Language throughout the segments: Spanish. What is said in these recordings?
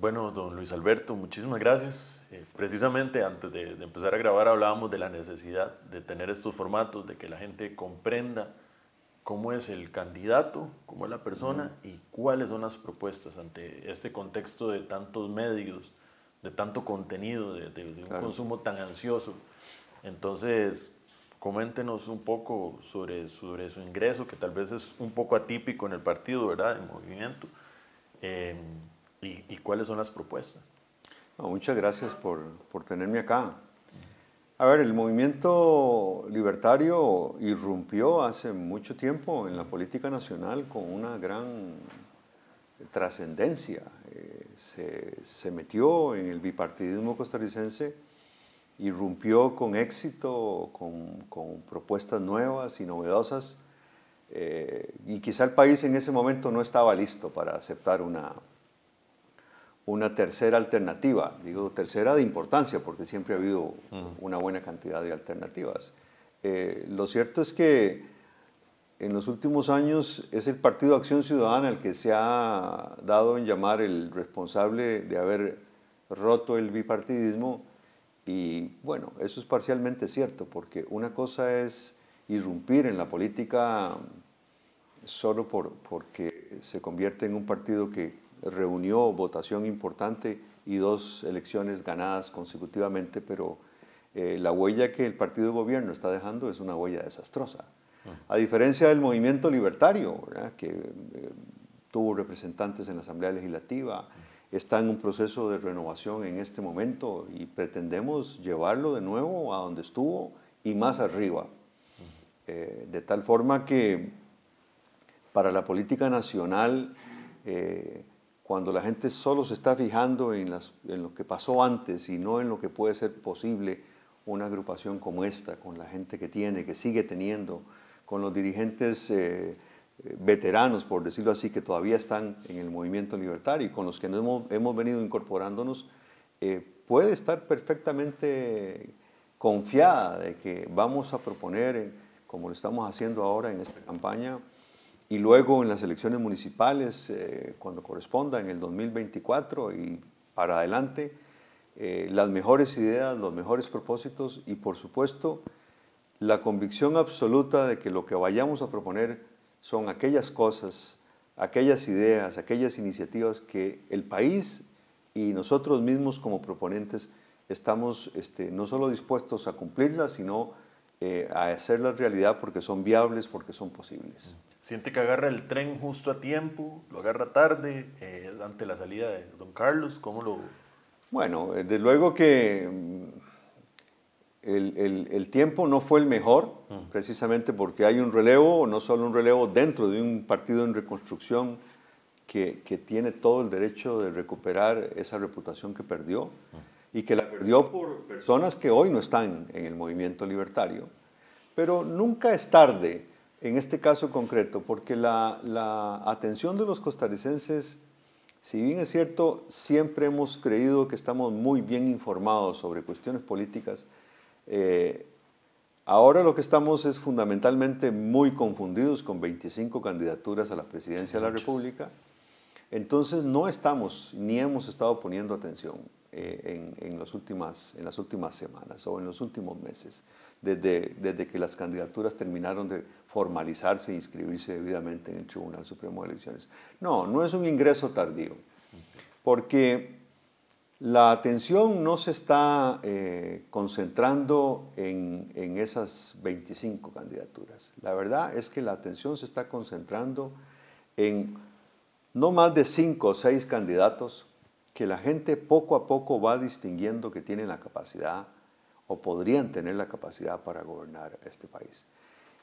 Bueno, don Luis Alberto, muchísimas gracias. Eh, precisamente antes de, empezar a grabar hablábamos de la necesidad de tener estos formatos, de que la gente comprenda cómo es el candidato, cómo es la persona y cuáles son las propuestas ante este contexto de tantos medios, de tanto contenido, de, un consumo tan ansioso. Entonces, coméntenos un poco sobre, sobre su ingreso, que tal vez es un poco atípico en el partido, ¿verdad? En movimiento. Eh, ¿Y, cuáles son las propuestas? muchas gracias por, por, tenerme acá. A ver, el movimiento libertario irrumpió hace mucho tiempo en la política nacional con una gran trascendencia. Eh, se, se, metió en el bipartidismo costarricense, irrumpió con éxito, con, con propuestas nuevas y novedosas, eh, y quizá el país en ese momento no estaba listo para aceptar una, una tercera alternativa, digo tercera de importancia porque siempre ha habido una buena cantidad de alternativas. Eh, lo cierto es que en los últimos años es el Partido Acción Ciudadana el que se ha dado en llamar el responsable de haber roto el bipartidismo y bueno, eso es parcialmente cierto porque una cosa es irrumpir en la política solo por, porque se convierte en un partido que reunió votación importante y dos elecciones ganadas consecutivamente, pero eh, la huella que el partido de gobierno está dejando es una huella desastrosa. A diferencia del movimiento libertario, que eh, tuvo representantes en la Asamblea Legislativa, está en un proceso de renovación en este momento y pretendemos llevarlo de nuevo a donde estuvo y más arriba. Eh, de tal forma que para la política nacional cuando la gente solo se está fijando en, lo que pasó antes y no en lo que puede ser posible una agrupación como esta, con la gente que tiene, que sigue teniendo, con los dirigentes eh, eh, veteranos, por decirlo así, que todavía están en el movimiento libertario y con los que hemos, venido incorporándonos, eh, puede estar perfectamente confiada de que vamos a proponer, como lo estamos haciendo ahora en esta campaña, y luego en las elecciones municipales, eh, cuando corresponda, en el 2024 y para adelante, eh, las mejores ideas, los mejores propósitos y por supuesto la convicción absoluta de que lo que vayamos a proponer son aquellas cosas, aquellas ideas, aquellas iniciativas que el país y nosotros mismos como proponentes estamos este, no solo dispuestos a cumplirlas, sino eh, a hacerlas realidad porque son viables, porque son posibles. Siente que agarra el tren justo a tiempo, lo agarra tarde, eh, ante la salida de don Carlos, ¿cómo lo...? Bueno, desde luego que mm, el, el, tiempo no fue el mejor, precisamente porque hay un relevo, no solo un relevo dentro de un partido en reconstrucción que, que tiene todo el derecho de recuperar esa reputación que perdió y que la perdió por personas que hoy no están en el movimiento libertario. Pero nunca es tarde en este caso concreto, porque la, atención de los costarricenses, si bien es cierto, siempre hemos creído que estamos muy bien informados sobre cuestiones políticas, eh, ahora lo que estamos es fundamentalmente muy confundidos con 25 candidaturas a la presidencia de la República. Entonces no estamos ni hemos estado poniendo atención eh, en, las últimas, en las últimas semanas o en los últimos meses, desde, desde que las candidaturas terminaron de formalizarse e inscribirse debidamente en el Tribunal Supremo de Elecciones. No, no es un ingreso tardío, porque la atención no se está eh, concentrando en, en, esas 25 candidaturas. La verdad es que la atención se está concentrando en no más de 5 o 6 candidatos que la gente poco a poco va distinguiendo que tienen la capacidad o podrían tener la capacidad para gobernar este país.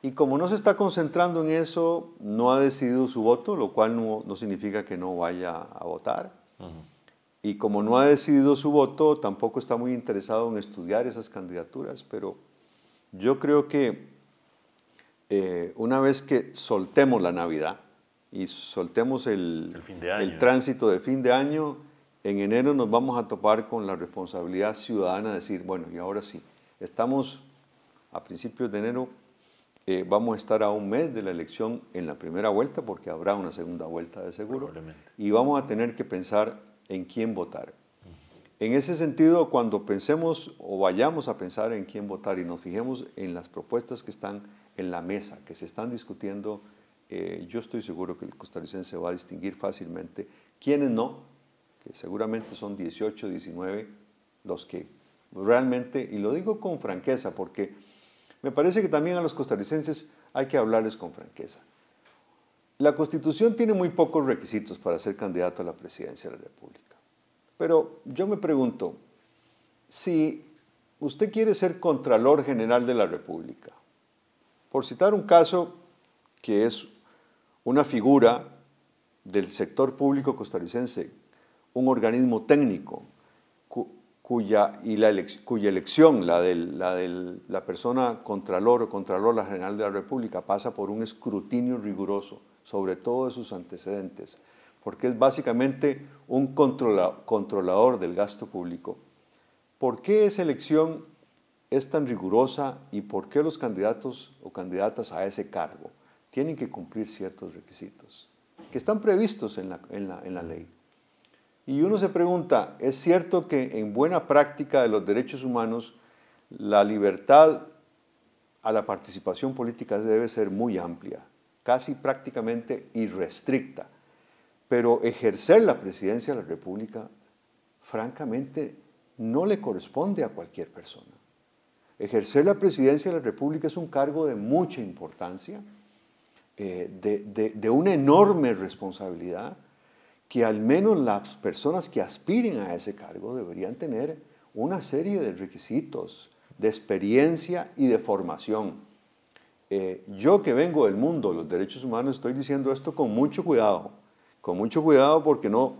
Y como no se está concentrando en eso, no ha decidido su voto, lo cual no, significa que no vaya a votar. Y como no ha decidido su voto, tampoco está muy interesado en estudiar esas candidaturas, pero yo creo que eh, una vez que soltemos la Navidad y soltemos el, el tránsito de fin de año, en enero nos vamos a topar con la responsabilidad ciudadana de decir, bueno, y ahora sí, estamos a principios de enero eh, vamos a estar a un mes de la elección en la primera vuelta, porque habrá una segunda vuelta de seguro. Y vamos a tener que pensar en quién votar. En ese sentido, cuando pensemos o vayamos a pensar en quién votar y nos fijemos en las propuestas que están en la mesa, que se están discutiendo, eh, yo estoy seguro que el costarricense va a distinguir fácilmente quiénes no, que seguramente son 18, 19 los que realmente, y lo digo con franqueza, porque me parece que también a los costarricenses hay que hablarles con franqueza. La Constitución tiene muy pocos requisitos para ser candidato a la presidencia de la República. Pero yo me pregunto, si usted quiere ser Contralor General de la República, por citar un caso que es una figura del sector público costarricense, un organismo técnico cuya, y la cuya elección, la de la, la persona Contralor o Contralora General de la República, pasa por un escrutinio riguroso sobre todos sus antecedentes, porque es básicamente un controlador del gasto público. ¿Por qué esa elección es tan rigurosa y por qué los candidatos o candidatas a ese cargo tienen que cumplir ciertos requisitos que están previstos en la, en la ley? Y uno se pregunta, ¿es cierto que en buena práctica de los derechos humanos la libertad a la participación política debe ser muy amplia, casi prácticamente irrestricta? Pero ejercer la presidencia de la República, francamente, no le corresponde a cualquier persona. Ejercer la presidencia de la República es un cargo de mucha importancia, eh, de, de una enorme responsabilidad que al menos las personas que aspiren a ese cargo deberían tener una serie de requisitos de experiencia y de formación. Eh, yo que vengo del mundo de los derechos humanos estoy diciendo esto con mucho cuidado, con mucho cuidado porque no,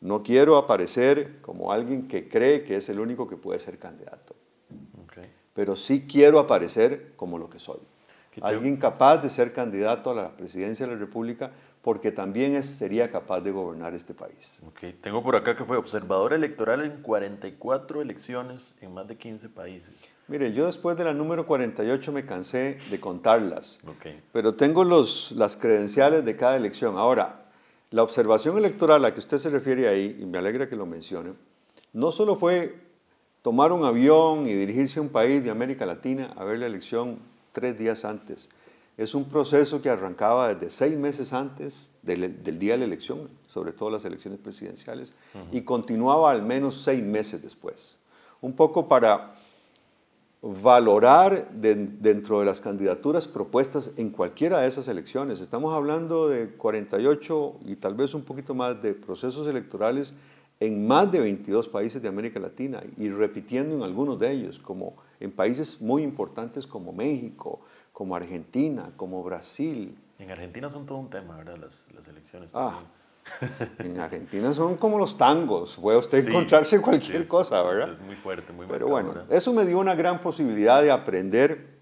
no quiero aparecer como alguien que cree que es el único que puede ser candidato. Pero sí quiero aparecer como lo que soy. Alguien capaz de ser candidato a la presidencia de la República porque también sería capaz de gobernar este país. Okay. Tengo por acá que fue observador electoral en 44 elecciones en más de 15 países. Mire, yo después de la número 48 me cansé de contarlas, okay. pero tengo los, las credenciales de cada elección. Ahora, la observación electoral a la que usted se refiere ahí, y me alegra que lo mencione, no solo fue tomar un avión y dirigirse a un país de América Latina a ver la elección tres días antes, es un proceso que arrancaba desde seis meses antes del, día de la elección, sobre todo las elecciones presidenciales, y continuaba al menos seis meses después. Un poco para valorar dentro de las candidaturas propuestas en cualquiera de esas elecciones. Estamos hablando de 48 y tal vez un poquito más de procesos electorales en más de 22 países de América Latina y repitiendo en algunos de ellos, como en países muy importantes como México, como Argentina, como Brasil. En Argentina son todo un tema, ¿verdad? Las, las elecciones. Ah, en Argentina son como los tangos, puede usted encontrarse cualquier cosa, ¿verdad? Es muy fuerte, muy Pero bueno, eso me dio una gran posibilidad de aprender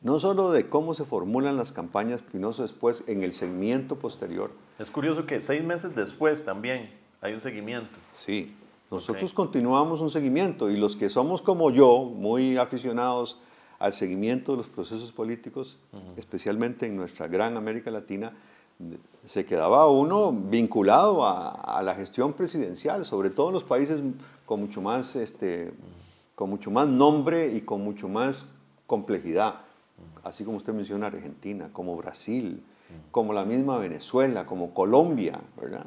no solo de cómo se formulan las campañas, sino después en el seguimiento posterior. Es curioso que seis meses después también hay un seguimiento. Sí, nosotros continuamos un seguimiento y los que somos como yo, muy aficionados al seguimiento de los procesos políticos, especialmente en nuestra gran América Latina, se quedaba uno vinculado a, la gestión presidencial, sobre todo en los países con mucho más, este, con mucho más nombre y con mucho más complejidad, así como usted menciona Argentina, como Brasil, como la misma Venezuela, como Colombia, ¿verdad?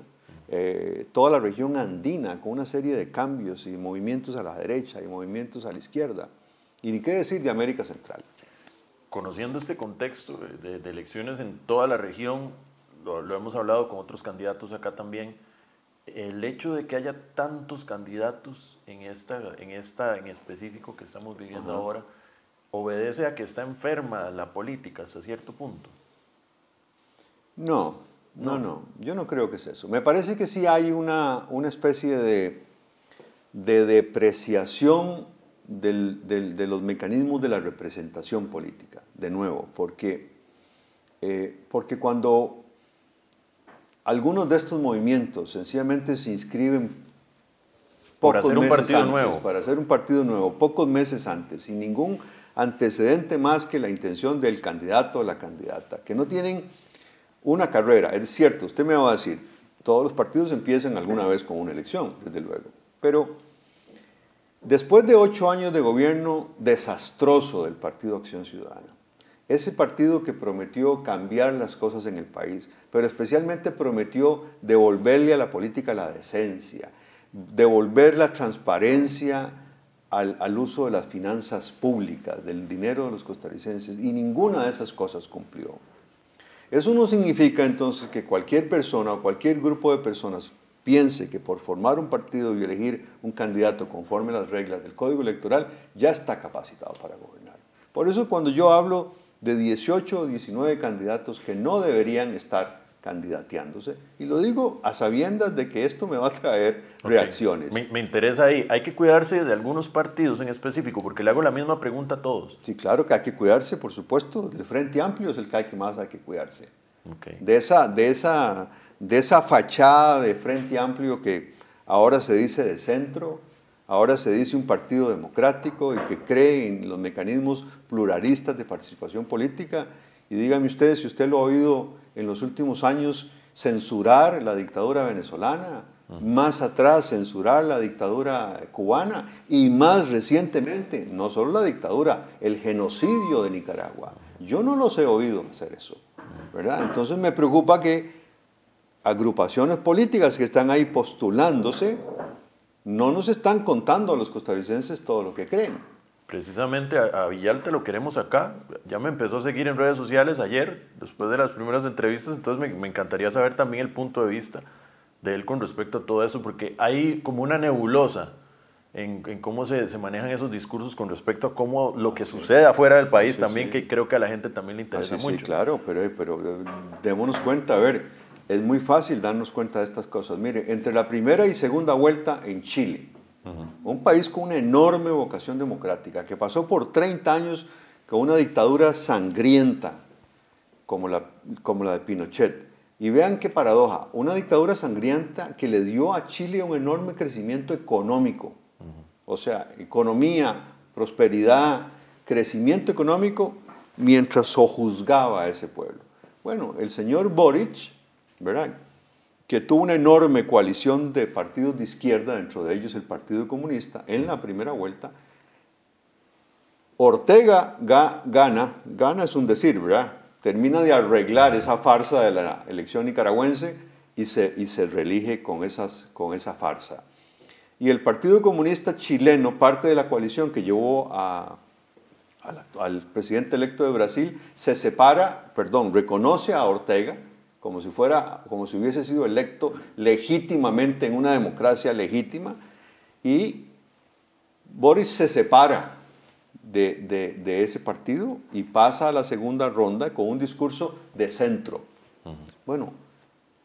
Eh, toda la región andina, con una serie de cambios y movimientos a la derecha y movimientos a la izquierda. Y ni qué decir de América Central. Conociendo este contexto de, elecciones en toda la región, lo, hemos hablado con otros candidatos acá también, el hecho de que haya tantos candidatos en esta en, esta, en específico que estamos viviendo ahora, obedece a que está enferma la política hasta cierto punto. No, no, no, yo no creo que es eso. Me parece que sí hay una, una especie de, de depreciación de los mecanismos de la representación política, de nuevo, porque, eh, porque cuando algunos de estos movimientos sencillamente se inscriben para hacer un partido nuevo. Para hacer un partido nuevo, pocos meses antes, sin ningún antecedente más que la intención del candidato o la candidata, que no tienen una carrera. Es cierto, usted me va a decir, todos los partidos empiezan alguna vez con una elección, desde luego. Pero después de ocho años de gobierno desastroso del Partido Acción Ciudadana, ese partido que prometió cambiar las cosas en el país, pero especialmente prometió devolverle a la política la decencia, devolver la transparencia al, al, uso de las finanzas públicas, del dinero de los costarricenses, y ninguna de esas cosas cumplió. Eso no significa entonces que cualquier persona o cualquier grupo de personas piense que por formar un partido y elegir un candidato conforme a las reglas del Código Electoral ya está capacitado para gobernar. Por eso cuando yo hablo de 18 o 19 candidatos que no deberían estar candidateándose. Y lo digo a sabiendas de que esto me va a traer reacciones. Me, me, interesa ahí. Hay que cuidarse de algunos partidos en específico, porque le hago la misma pregunta a todos. Sí, claro que hay que cuidarse, por supuesto. Del Frente Amplio es el que, hay que más hay que cuidarse. Okay. De, esa, de, esa, de esa fachada de Frente Amplio que ahora se dice de centro, ahora se dice un partido democrático y que cree en los mecanismos pluralistas de participación política. Y dígame ustedes si usted lo ha oído en los últimos años censurar la dictadura venezolana, más atrás censurar la dictadura cubana y más recientemente, no solo la dictadura, el genocidio de Nicaragua. Yo no los he oído hacer eso, ¿verdad? Entonces me preocupa que agrupaciones políticas que están ahí postulándose no nos están contando a los costarricenses todo lo que creen precisamente a, Villalta lo queremos acá. Ya me empezó a seguir en redes sociales ayer, después de las primeras entrevistas, entonces me, encantaría saber también el punto de vista de él con respecto a todo eso, porque hay como una nebulosa en, cómo se, se, manejan esos discursos con respecto a cómo lo que sucede afuera del país también, que creo que a la gente también le interesa mucho. Sí, claro, pero, pero eh, démonos cuenta, a ver, es muy fácil darnos cuenta de estas cosas. Mire, entre la primera y segunda vuelta en Chile, un país con una enorme vocación democrática, que pasó por 30 años con una dictadura sangrienta como la, como la de Pinochet. Y vean qué paradoja, una dictadura sangrienta que le dio a Chile un enorme crecimiento económico. O sea, economía, prosperidad, crecimiento económico, mientras sojuzgaba a ese pueblo. Bueno, el señor Boric, ¿verdad? que tuvo una enorme coalición de partidos de izquierda, dentro de ellos el Partido Comunista, en la primera vuelta. Ortega gana, gana es un decir, ¿verdad? Termina de arreglar esa farsa de la elección nicaragüense y se, y se reelige con, esas, con esa farsa. Y el Partido Comunista chileno, parte de la coalición que llevó a, al presidente electo de Brasil, se separa, perdón, reconoce a Ortega, como si, fuera, como si hubiese sido electo legítimamente en una democracia legítima, y Boris se separa de, de, ese partido y pasa a la segunda ronda con un discurso de centro. Bueno,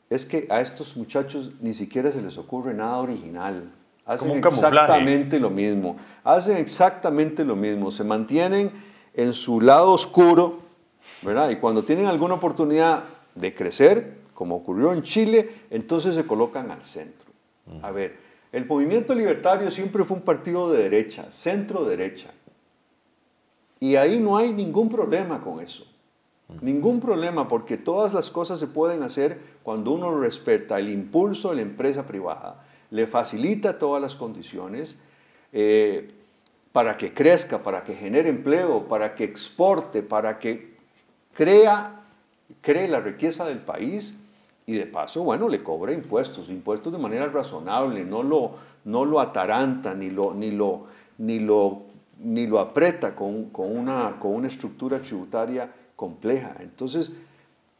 es que a estos muchachos ni siquiera se les ocurre nada original. Hacen exactamente lo mismo. Hacen exactamente lo mismo. Se mantienen en su lado oscuro, ¿verdad? Y cuando tienen alguna oportunidad de crecer, como ocurrió en Chile, entonces se colocan al centro. A ver, el movimiento libertario siempre fue un partido de derecha, centro-derecha. Y ahí no hay ningún problema con eso. Ningún problema, porque todas las cosas se pueden hacer cuando uno respeta el impulso de la empresa privada, le facilita todas las condiciones eh, para que crezca, para que genere empleo, para que exporte, para que crea cree la riqueza del país y de paso, bueno, le cobra impuestos, impuestos de manera razonable, no lo, no lo ataranta ni lo, ni lo, ni lo, ni lo aprieta con, con, una, con una estructura tributaria compleja. Entonces,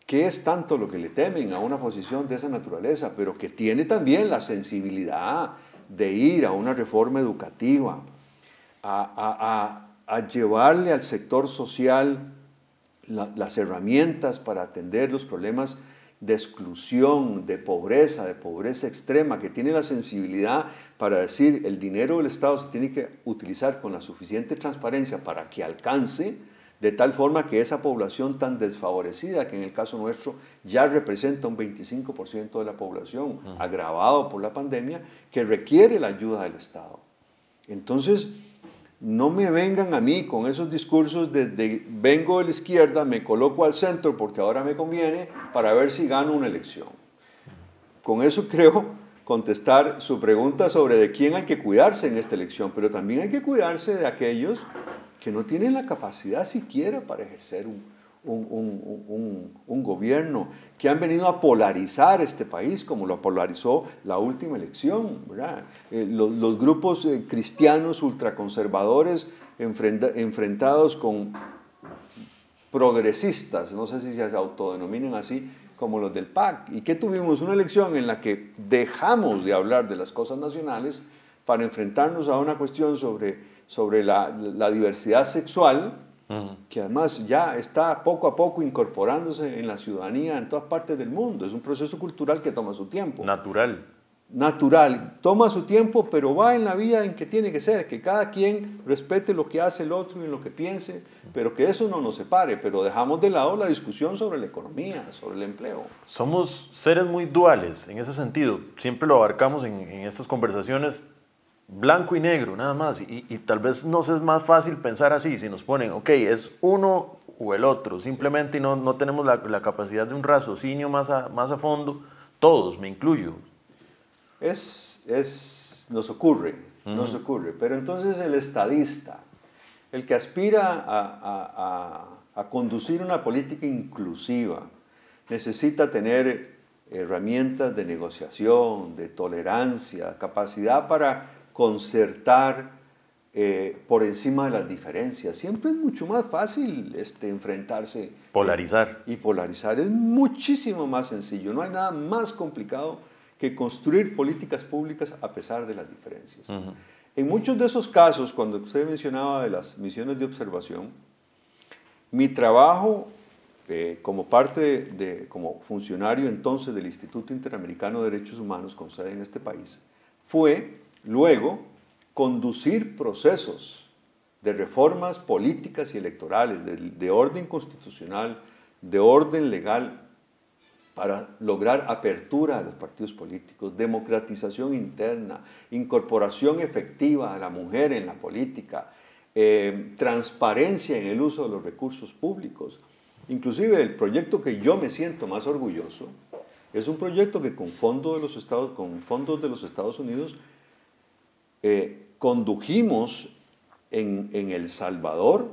¿qué es tanto lo que le temen a una posición de esa naturaleza? Pero que tiene también la sensibilidad de ir a una reforma educativa, a, a, a llevarle al sector social las herramientas para atender los problemas de exclusión, de pobreza, de pobreza extrema, que tiene la sensibilidad para decir el dinero del Estado se tiene que utilizar con la suficiente transparencia para que alcance de tal forma que esa población tan desfavorecida, que en el caso nuestro ya representa un 25% de la población, agravado por la pandemia, que requiere la ayuda del Estado. Entonces, no me vengan a mí con esos discursos de, vengo de la izquierda, me coloco al centro porque ahora me conviene para ver si gano una elección. con eso creo contestar su pregunta sobre de quién hay que cuidarse en esta elección, pero también hay que cuidarse de aquellos que no tienen la capacidad siquiera para ejercer un, un, gobierno, que han venido a polarizar este país como lo polarizó la última elección. Eh, los, grupos eh, cristianos ultraconservadores enfrentados con progresistas, no sé si se autodenominan así, como los del PAC. ¿Y que tuvimos? Una elección en la que dejamos de hablar de las cosas nacionales para enfrentarnos a una cuestión sobre, sobre la, la diversidad sexual, que además ya está poco a poco incorporándose en la ciudadanía en todas partes del mundo. Es un proceso cultural que toma su tiempo. Natural. Natural, toma su tiempo, pero va en la vía en que tiene que ser, que cada quien respete lo que hace el otro y lo que piense, pero que eso no nos separe, pero dejamos de lado la discusión sobre la economía, sobre el empleo. Somos seres muy duales en ese sentido, siempre lo abarcamos en, en estas conversaciones, blanco y negro, nada más. Y, tal vez nos es más fácil pensar así, si nos ponen, ok, es uno o el otro, simplemente no, no tenemos la, la, capacidad de un raciocinio más a, más a fondo, todos, me incluyo. Es, es nos ocurre, nos ocurre, pero entonces el estadista, el que aspira a, a, a conducir una política inclusiva, necesita tener herramientas de negociación, de tolerancia, capacidad para concertar eh, por encima de las diferencias. Siempre es mucho más fácil este, enfrentarse. Polarizar. Y polarizar es muchísimo más sencillo. No hay nada más complicado que construir políticas públicas a pesar de las diferencias. En muchos de esos casos, cuando usted mencionaba de las misiones de observación, mi trabajo eh, como parte de, como funcionario entonces del Instituto Interamericano de Derechos Humanos con sede en este país, fue Luego, conducir procesos de reformas políticas y electorales, de, orden constitucional, de orden legal, para lograr apertura a los partidos políticos, democratización interna, incorporación efectiva a la mujer en la política, eh, transparencia en el uso de los recursos públicos. Inclusive el proyecto que yo me siento más orgulloso es un proyecto que con, de los Estados, con fondos de los Estados Unidos eh, condujimos en, El Salvador,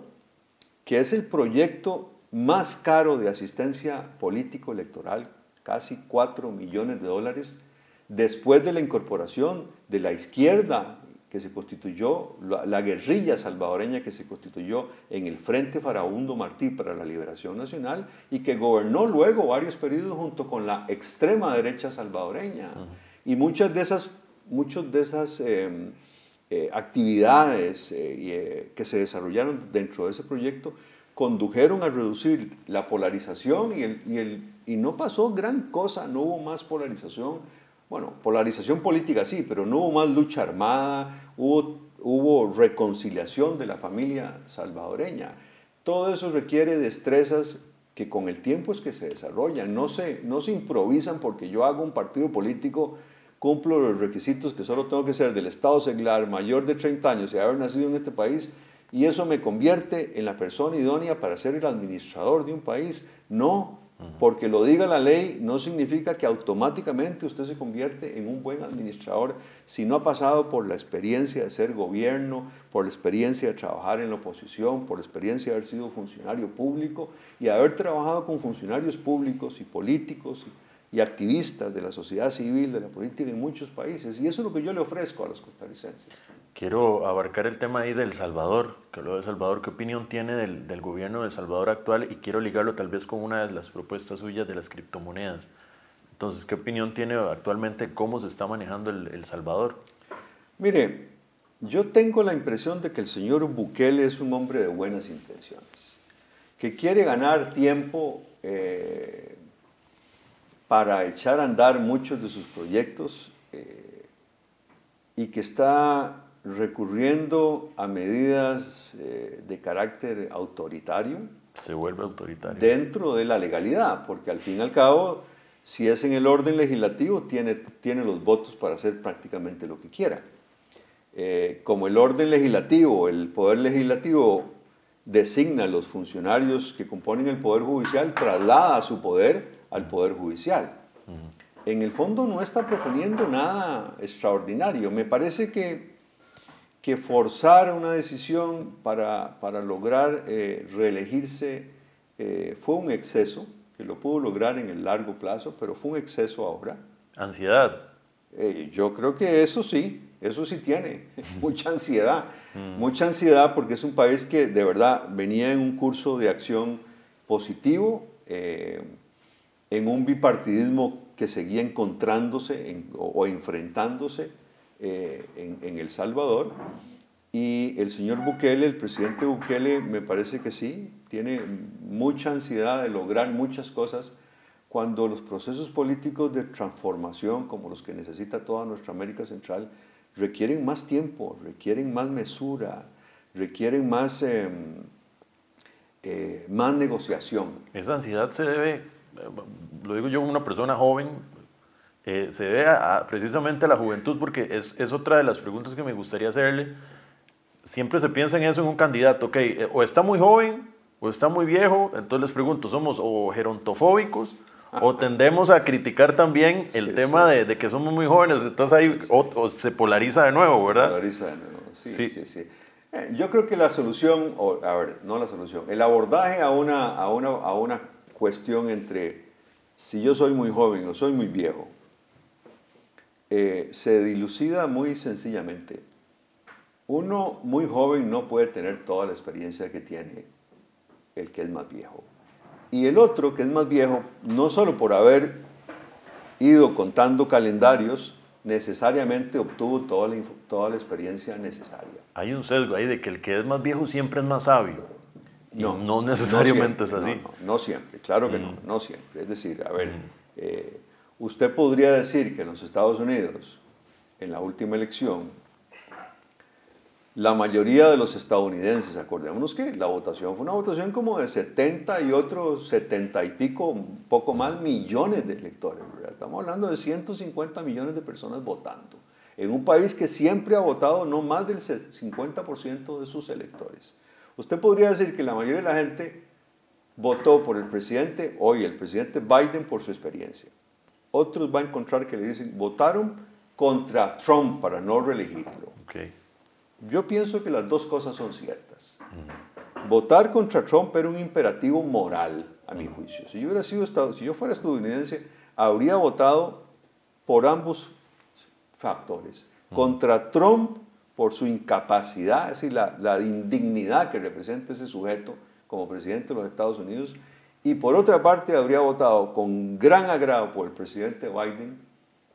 que es el proyecto más caro de asistencia político-electoral, casi 4 millones de dólares, después de la incorporación de la izquierda que se constituyó, la, guerrilla salvadoreña que se constituyó en el Frente Farabundo Martí para la Liberación Nacional y que gobernó luego varios periodos junto con la extrema derecha salvadoreña. Y muchas de esas muchas de esas em, eh, actividades eh, eh, que se desarrollaron dentro de ese proyecto condujeron a reducir la polarización y, el, y, el, y no pasó gran cosa, no hubo más polarización. Bueno, polarización política sí, pero no hubo más lucha armada, hubo, hubo reconciliación de la familia salvadoreña. Todo eso requiere destrezas que con el tiempo es que se desarrollan, no se, no se improvisan porque yo hago un partido político cumplo los requisitos que solo tengo que ser del Estado seglar, mayor de 30 años y haber nacido en este país, y eso me convierte en la persona idónea para ser el administrador de un país. No, porque lo diga la ley no significa que automáticamente usted se convierte en un buen administrador si no ha pasado por la experiencia de ser gobierno, por la experiencia de trabajar en la oposición, por la experiencia de haber sido funcionario público y haber trabajado con funcionarios públicos y políticos y activistas de la sociedad civil, de la política en muchos países. Y eso es lo que yo le ofrezco a los costarricenses. Quiero abarcar el tema ahí del Salvador, que habló de Salvador. ¿Qué opinión tiene del, del gobierno de El Salvador actual? Y quiero ligarlo tal vez con una de las propuestas suyas de las criptomonedas. Entonces, ¿qué opinión tiene actualmente cómo se está manejando el, el Salvador? Mire, yo tengo la impresión de que el señor Bukele es un hombre de buenas intenciones, que quiere ganar tiempo eh, para echar a andar muchos de sus proyectos eh, y que está recurriendo a medidas eh, de carácter autoritario. Se vuelve autoritario. Dentro de la legalidad, porque al fin y al cabo, si es en el orden legislativo, tiene, tiene los votos para hacer prácticamente lo que quiera. Eh, como el orden legislativo, el poder legislativo designa a los funcionarios que componen el poder judicial, traslada su poder al Poder Judicial. en el fondo no está proponiendo nada extraordinario. Me parece que, que forzar una decisión para, para lograr eh, reelegirse eh, fue un exceso, que lo pudo lograr en el largo plazo, pero fue un exceso ahora. Ansiedad. Eh, yo creo que eso sí, eso sí tiene, mucha ansiedad, mm. mucha ansiedad porque es un país que de verdad venía en un curso de acción positivo, en un bipartidismo que seguía encontrándose o, enfrentándose eh, en, El Salvador. Y el señor Bukele, el presidente Bukele, me parece que sí, tiene mucha ansiedad de lograr muchas cosas cuando los procesos políticos de transformación, como los que necesita toda nuestra América Central, requieren más tiempo, requieren más mesura, requieren más, em, eh, más negociación. Esa ansiedad se debe lo digo yo, una persona joven, eh, se debe precisamente a la juventud, porque es, es, otra de las preguntas que me gustaría hacerle. Siempre se piensa en eso en un candidato, ok, eh, o está muy joven o está muy viejo, entonces les pregunto, ¿somos o gerontofóbicos o tendemos a criticar también el tema De, de, que somos muy jóvenes? Entonces ahí o, se polariza de nuevo, ¿verdad? Se polariza de nuevo, sí, sí, sí. Eh, yo creo que la solución, o, a ver, no la solución, el abordaje a una, a una, a una cuestión entre si yo soy muy joven o soy muy viejo, eh, se dilucida muy sencillamente. Uno muy joven no puede tener toda la experiencia que tiene el que es más viejo. Y el otro, que es más viejo, no solo por haber ido contando calendarios, necesariamente obtuvo toda la, toda la experiencia necesaria. Hay un sesgo ahí de que el que es más viejo siempre es más sabio. No, no necesariamente es así. No, siempre, claro que no, mm. no siempre. Es decir, a ver, mm. eh, usted podría decir que en los Estados Unidos, en la última elección, la mayoría de los estadounidenses, acordémonos que la votación fue una votación como de 70 y otros 70 y pico, un poco más millones de electores. Estamos hablando de 150 millones de personas votando en un país que siempre ha votado no más del 50% de sus electores. Usted podría decir que la mayoría de la gente votó por el presidente, hoy el presidente Biden, por su experiencia. Otros va a encontrar que le dicen, votaron contra Trump para no reelegirlo. Yo pienso que las dos cosas son ciertas. Votar contra Trump era un imperativo moral, a mi juicio. Si yo, hubiera sido, si yo fuera estadounidense, habría votado por ambos factores. Contra Trump por su incapacidad, es decir, la, la, indignidad que representa ese sujeto como presidente de los Estados Unidos, y por otra parte habría votado con gran agrado por el presidente Biden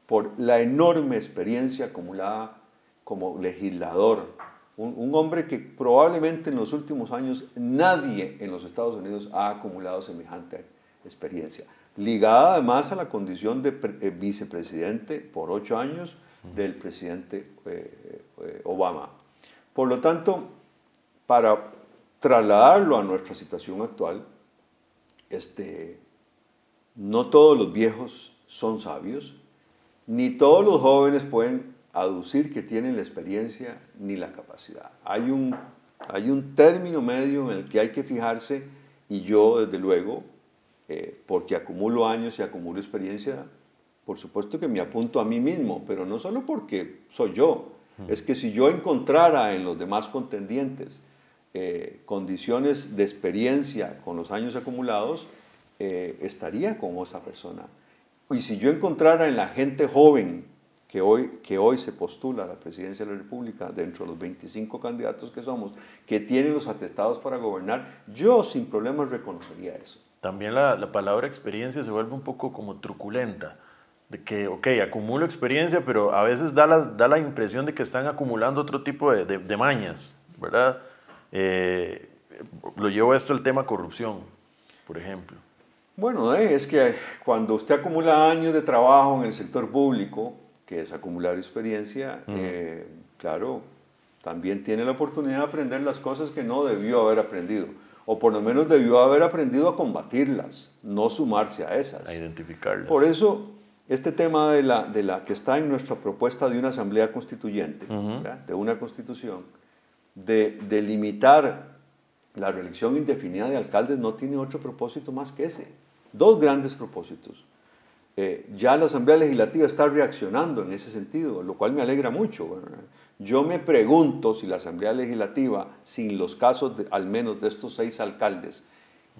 por la enorme experiencia acumulada como legislador, un, un hombre que probablemente en los últimos años nadie en los Estados Unidos ha acumulado semejante experiencia, ligada además a la condición de eh, vicepresidente por ocho años del presidente eh, eh, Obama. Por lo tanto, para trasladarlo a nuestra situación actual, este, no todos los viejos son sabios, ni todos los jóvenes pueden aducir que tienen la experiencia ni la capacidad. Hay un, hay un término medio en el que hay que fijarse y yo, desde luego, eh, porque acumulo años y acumulo experiencia, por supuesto que me apunto a mí mismo, pero no solo porque soy yo, es que si yo encontrara en los demás contendientes eh, condiciones de experiencia con los años acumulados, eh, estaría con esa persona. Y si yo encontrara en la gente joven que hoy, que hoy se postula a la presidencia de la República, dentro de los 25 candidatos que somos, que tienen los atestados para gobernar, yo sin problemas reconocería eso. También la, la palabra experiencia se vuelve un poco como truculenta de que, ok, acumulo experiencia, pero a veces da la, da la impresión de que están acumulando otro tipo de, de, mañas, ¿verdad? Eh, lo llevo esto al tema corrupción, por ejemplo. Bueno, eh, es que cuando usted acumula años de trabajo en el sector público, que es acumular experiencia, eh, claro, también tiene la oportunidad de aprender las cosas que no debió haber aprendido o por lo menos debió haber aprendido a combatirlas, no sumarse a esas. A identificarlas. Por eso este tema de la, de la, que está en nuestra propuesta de una asamblea constituyente, de una constitución, de, de, limitar la reelección indefinida de alcaldes no tiene otro propósito más que ese. Dos grandes propósitos. eh, ya la Asamblea Legislativa está reaccionando en ese sentido, lo cual me alegra mucho. Yo me pregunto si la Asamblea Legislativa, sin los casos de, al menos de estos seis alcaldes,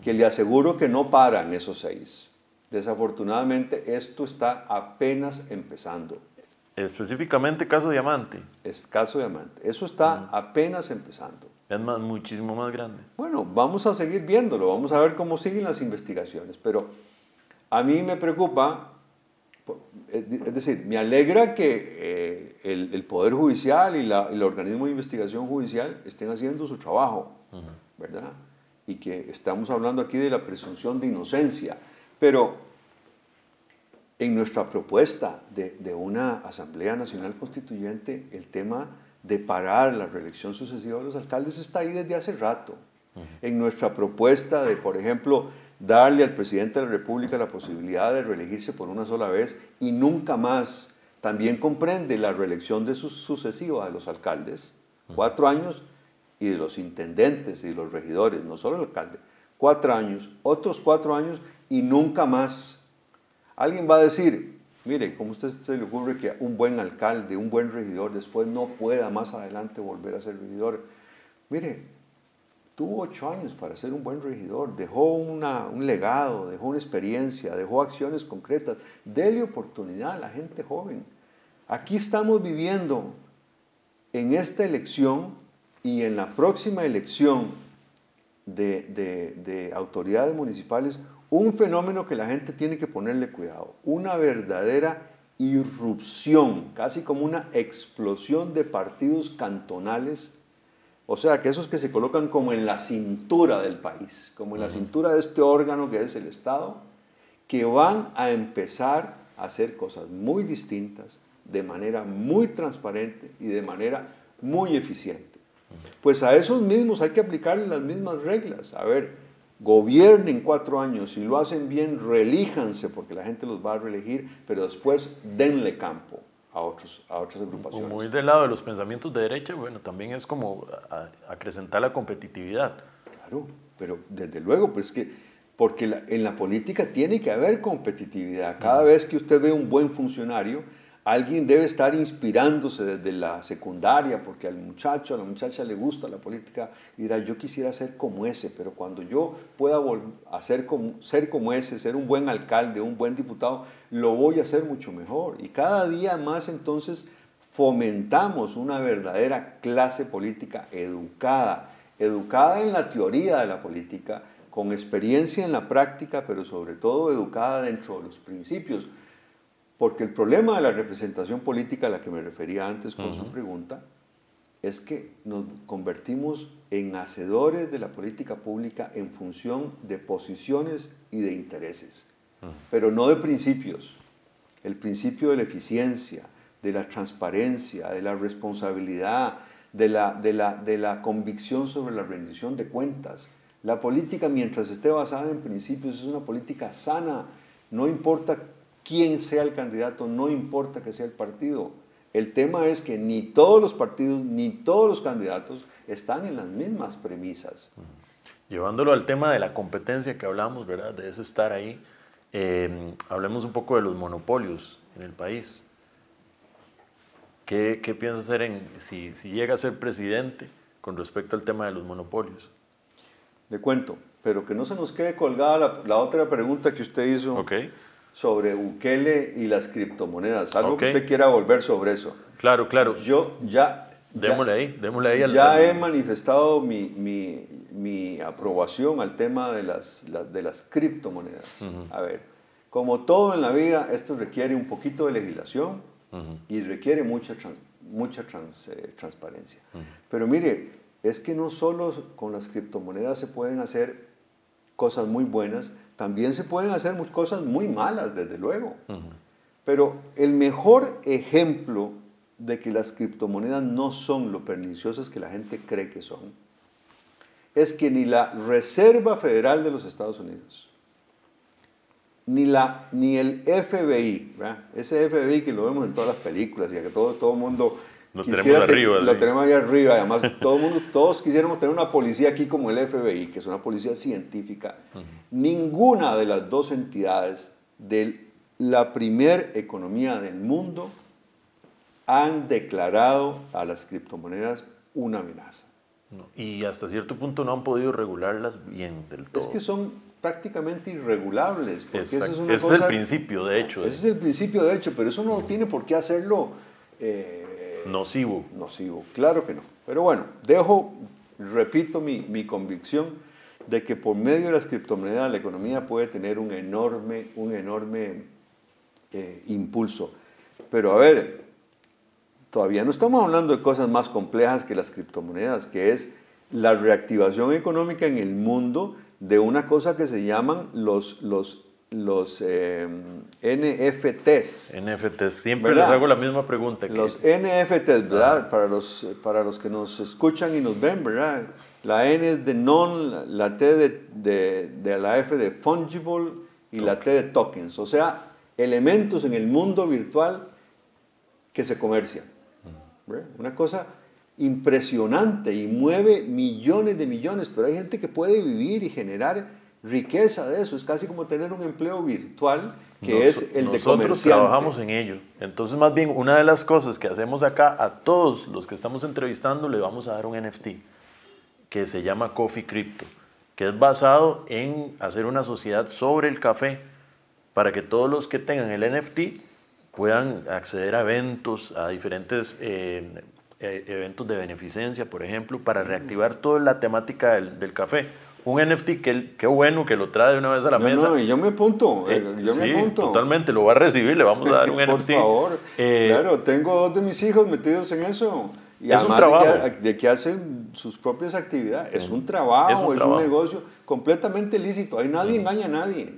que le aseguro que no paran esos seis, desafortunadamente esto está apenas empezando. Específicamente caso Diamante. Es caso Diamante. Eso está apenas empezando. Es más, muchísimo más grande. Bueno, vamos a seguir viéndolo, vamos a ver cómo siguen las investigaciones, pero a mí me preocupa, es decir, me alegra que eh, el, Poder Judicial y el organismo de investigación judicial estén haciendo su trabajo, ¿verdad? Y que estamos hablando aquí de la presunción de inocencia, pero en nuestra propuesta de, una Asamblea Nacional Constituyente, el tema de parar la reelección sucesiva de los alcaldes está ahí desde hace rato. En nuestra propuesta de, por ejemplo, darle al presidente de la República la posibilidad de reelegirse por una sola vez y nunca más, también comprende la reelección de sus sucesiva de los alcaldes, cuatro años, y de los intendentes y de los regidores, no solo el alcalde, cuatro años, otros cuatro años y nunca más Alguien va a decir, mire, ¿cómo usted se le ocurre que un buen alcalde, un buen regidor, después no pueda más adelante volver a ser regidor? Mire, tuvo ocho años para ser un buen regidor, dejó un legado, dejó una experiencia, dejó acciones concretas. Dele oportunidad a la gente joven. Aquí estamos viviendo en esta elección y en la próxima elección de autoridades municipales un fenómeno que la gente tiene que ponerle cuidado, una verdadera irrupción, casi como una explosión de partidos cantonales, o sea, que esos que se colocan como en la cintura del país, como en la cintura de este órgano que es el Estado, que van a empezar a hacer cosas muy distintas, de manera muy transparente y de manera muy eficiente. Pues a esos mismos hay que aplicarle las mismas reglas. A ver, gobiernen cuatro años, si lo hacen bien, relíjanse porque la gente los va a reelegir, pero después denle campo a, otros, a otras agrupaciones. Muy del lado de los pensamientos de derecha, bueno, también es como acrecentar la competitividad. Claro, pero desde luego, pues que, porque en la política tiene que haber competitividad. Cada vez que usted ve un buen funcionario, Alguien debe estar inspirándose desde la secundaria porque al muchacho, a la muchacha le gusta la política y dirá, yo quisiera ser como ese, pero cuando yo pueda hacer ser como ese, ser un buen alcalde, un buen diputado, lo voy a hacer mucho mejor. Y cada día más entonces fomentamos una verdadera clase política educada, educada en la teoría de la política, con experiencia en la práctica, pero sobre todo educada dentro de los principios porque el problema de la representación política a la que me refería antes con su pregunta es que nos convertimos en hacedores de la política pública en función de posiciones y de intereses, pero no de principios. El principio de la eficiencia, de la transparencia, de la responsabilidad, de la, de la, de la convicción sobre la rendición de cuentas. La política, mientras esté basada en principios, es una política sana. No importa quién sea el candidato, no importa que sea el partido. El tema es que ni todos los partidos ni todos los candidatos están en las mismas premisas. Llevándolo al tema de la competencia que hablamos, ¿verdad? De eso estar ahí, eh, hablemos un poco de los monopolios en el país. ¿Qué, qué piensa hacer en, si, si, llega a ser presidente con respecto al tema de los monopolios? Le cuento, pero que no se nos quede colgada la, la otra pregunta que usted hizo. Okay sobre Bukele y las criptomonedas. Algo que usted quiera volver sobre eso. Claro, claro. Yo ya... Démosle ahí, démosle ahí. Al ya he manifestado mi, mi, mi, aprobación al tema de las, de las criptomonedas. A ver, como todo en la vida, esto requiere un poquito de legislación y requiere mucha, mucha eh, transparencia. Pero mire, es que no solo con las criptomonedas se pueden hacer cosas muy buenas, también se pueden hacer cosas muy malas, desde luego. Pero el mejor ejemplo de que las criptomonedas no son lo perniciosas que la gente cree que son, es que ni la Reserva Federal de los Estados Unidos, ni, la, ni el FBI, ese FBI que lo vemos en todas las películas y que todo, todo el mundo lo tenemos arriba. Lo tenemos ahí arriba. Además, todo mundo, todos quisiéramos tener una policía aquí como el FBI, que es una policía científica. Ninguna de las dos entidades del la primer economía del mundo, han declarado a las criptomonedas una amenaza. y hasta cierto punto no han podido regularlas bien del todo. Es que son prácticamente irregulables. Porque eso es ese es el principio, de hecho. Ese es el principio, de hecho, pero eso no tiene por qué hacerlo... Eh, nocivo. Nocivo, claro que no. Pero bueno, dejo, repito mi, mi convicción de que por medio de las criptomonedas la economía puede tener un enorme, un enorme eh, impulso. Pero a ver, todavía no estamos hablando de cosas más complejas que las criptomonedas, que es la reactivación económica en el mundo de una cosa que se llaman los, los, los eh, NFTs. NFTs, siempre les hago la misma pregunta. Los NFTs, ¿verdad? Para, los, para los que nos escuchan y nos ven, ¿verdad? La N es de non, la T de, de, la F de fungible y la T de tokens, o sea, elementos en el mundo virtual que se comercian. Una cosa impresionante y mueve millones de millones, pero hay gente que puede vivir y generar riqueza de eso. Es casi como tener un empleo virtual que es el de comerciante. Nosotros trabajamos en ello. Entonces, más bien, una de las cosas que hacemos acá a todos los que estamos entrevistando, le vamos a dar un NFT que se llama Coffee Crypto, que es basado en hacer una sociedad sobre el café para que todos los que tengan el NFT puedan acceder a eventos, a diferentes eh, eh, eventos de beneficencia, por ejemplo, para reactivar toda la temática del, café. Un NFT que qué bueno que lo trae de una vez a la mesa. No, y yo me apunto, eh, yo sí, me apunto. totalmente, lo va a recibir, le vamos a dar un NFT. Por favor, claro, tengo dos de mis hijos metidos en eso. Y es un trabajo. De que, hacen sus propias actividades. Es un trabajo, es un, negocio completamente lícito. Ahí nadie engaña a nadie.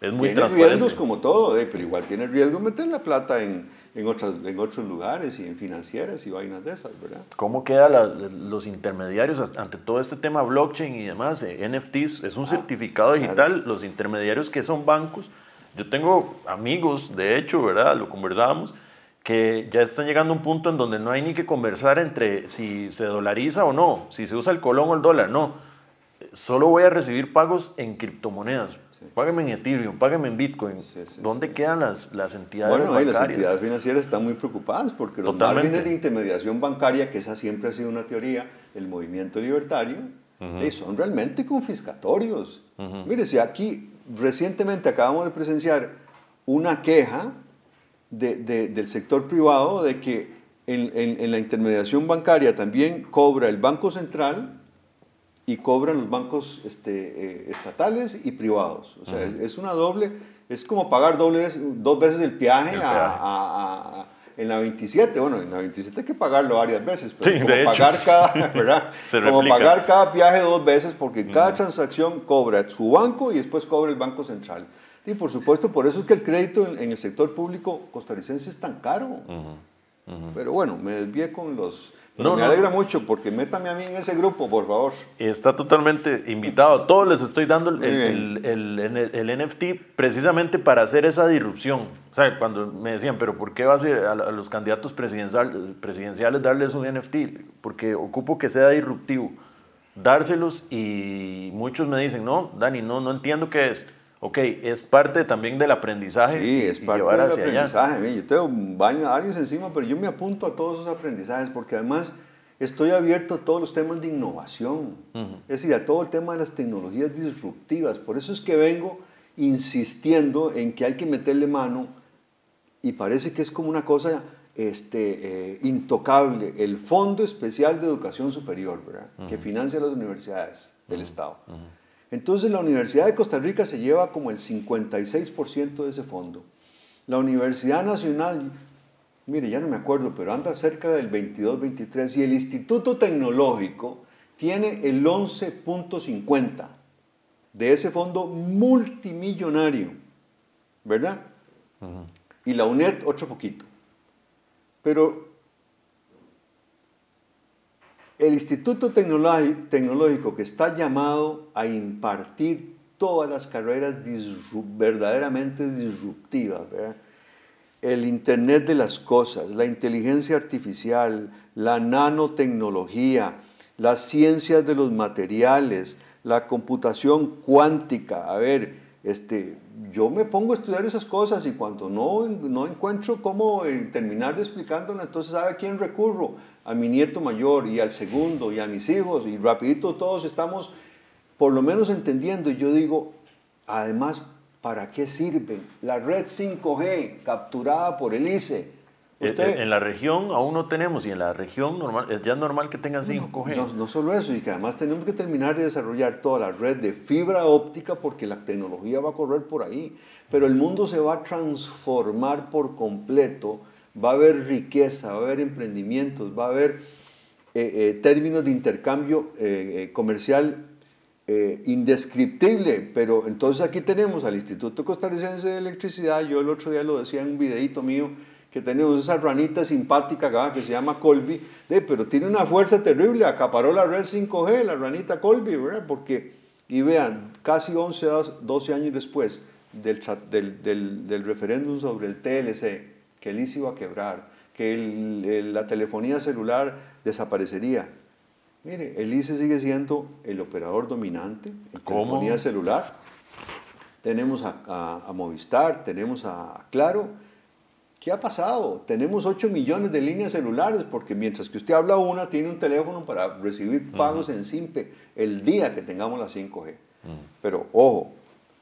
Es muy tiene riesgos como todo, eh, pero igual tiene riesgo meter la plata en, en, otras, en otros lugares y en financieras y vainas de esas, ¿verdad? ¿Cómo quedan los intermediarios ante todo este tema blockchain y demás? Eh, NFTs es un ah, certificado digital, los intermediarios que son bancos. Yo tengo amigos, de hecho, ¿verdad? Lo conversábamos, que ya están llegando a un punto en donde no hay ni que conversar entre si se dolariza o no, si se usa el colón o el dólar, no. Solo voy a recibir pagos en criptomonedas Págame en Ethereum, págame en Bitcoin. ¿Dónde quedan las, las entidades bueno, las entidades financieras están muy preocupadas porque los márgenes de intermediación bancaria, que esa siempre ha sido una teoría del movimiento libertario, eh, son realmente confiscatorios. Mire, si aquí recientemente acabamos de presenciar una queja de, del sector privado de que en, en la intermediación bancaria también cobra el Banco Central y cobran los bancos este, eh, estatales y privados. O sea, es, una doble, es como pagar doble, dos veces el peaje, en la 27. Bueno, en la 27 hay que pagarlo varias veces, pero como, pagar cada, ¿verdad? como pagar cada viaje dos veces porque cada transacción cobra su banco y después cobra el Banco Central. Y por supuesto, por eso es que el crédito en, el sector público costarricense es tan caro. Pero bueno, me desvié con los no, me alegra mucho porque métame a mí en ese grupo, por favor. Está totalmente invitado. Todos les estoy dando el, el, NFT precisamente para hacer esa disrupción. O sea, cuando me decían, pero ¿por qué vas a, a los candidatos presidenciales, presidenciales darles un NFT? Porque ocupo que sea disruptivo. Dárselos y muchos me dicen, no, Dani, no, no entiendo qué es. Ok, es parte también del aprendizaje. Sí, es parte del aprendizaje. Yo tengo varios encima, pero yo me apunto a todos esos aprendizajes porque además estoy abierto a todos los temas de innovación, es decir, a todo el tema de las tecnologías disruptivas. Por eso es que vengo insistiendo en que hay que meterle mano y parece que es como una cosa este, eh, intocable, el Fondo Especial de Educación Superior, ¿verdad? que financia las universidades del Estado. Entonces la Universidad de Costa Rica se lleva como el 56% de ese fondo. La Universidad Nacional, mire, ya no me acuerdo, pero anda cerca del 22, 23. Y el Instituto Tecnológico tiene el 11.50 de ese fondo multimillonario, ¿verdad? Y la UNED otro poquito. Pero el Instituto Tecnológico que está llamado a impartir todas las carreras verdaderamente disruptivas, el Internet de las Cosas, la inteligencia artificial, la nanotecnología, las ciencias de los materiales, la computación cuántica, a ver, Este, yo me pongo a estudiar esas cosas y cuando no, no encuentro cómo eh, terminar de explicándola, entonces ¿sabe a quién recurro? A mi nieto mayor y al segundo y a mis hijos y rapidito todos estamos por lo menos entendiendo. Y yo digo, además, ¿para qué sirve la red 5G capturada por el ICE? Eh, eh, en la región aún no tenemos y en la región normal, es ya normal que tengan 5G. No, no, solo eso, y que además tenemos que terminar de desarrollar toda la red de fibra óptica porque la tecnología va a correr por ahí. Pero el mundo se va a transformar por completo, va a haber riqueza, va a haber emprendimientos, va a haber eh, términos de intercambio comercial indescriptible. Pero entonces aquí tenemos al Instituto Costarricense de Electricidad, yo el otro día lo decía en un videito mío, que tenemos esa ranita simpática que se llama Colby, de, pero tiene una fuerza terrible, acaparó la red 5G, la ranita Colby, ¿verdad? Porque, y vean, casi 11, 12 años después del, del, del, referéndum sobre el TLC, que el ICE iba a quebrar, que la telefonía celular desaparecería. Mire, el ICE sigue siendo el operador dominante en telefonía celular. Tenemos a, a Movistar, tenemos a Claro, ¿Qué ha pasado? Tenemos 8 millones de líneas celulares porque mientras que usted habla una, tiene un teléfono para recibir pagos en SIMPE el día que tengamos la 5G. Pero ojo,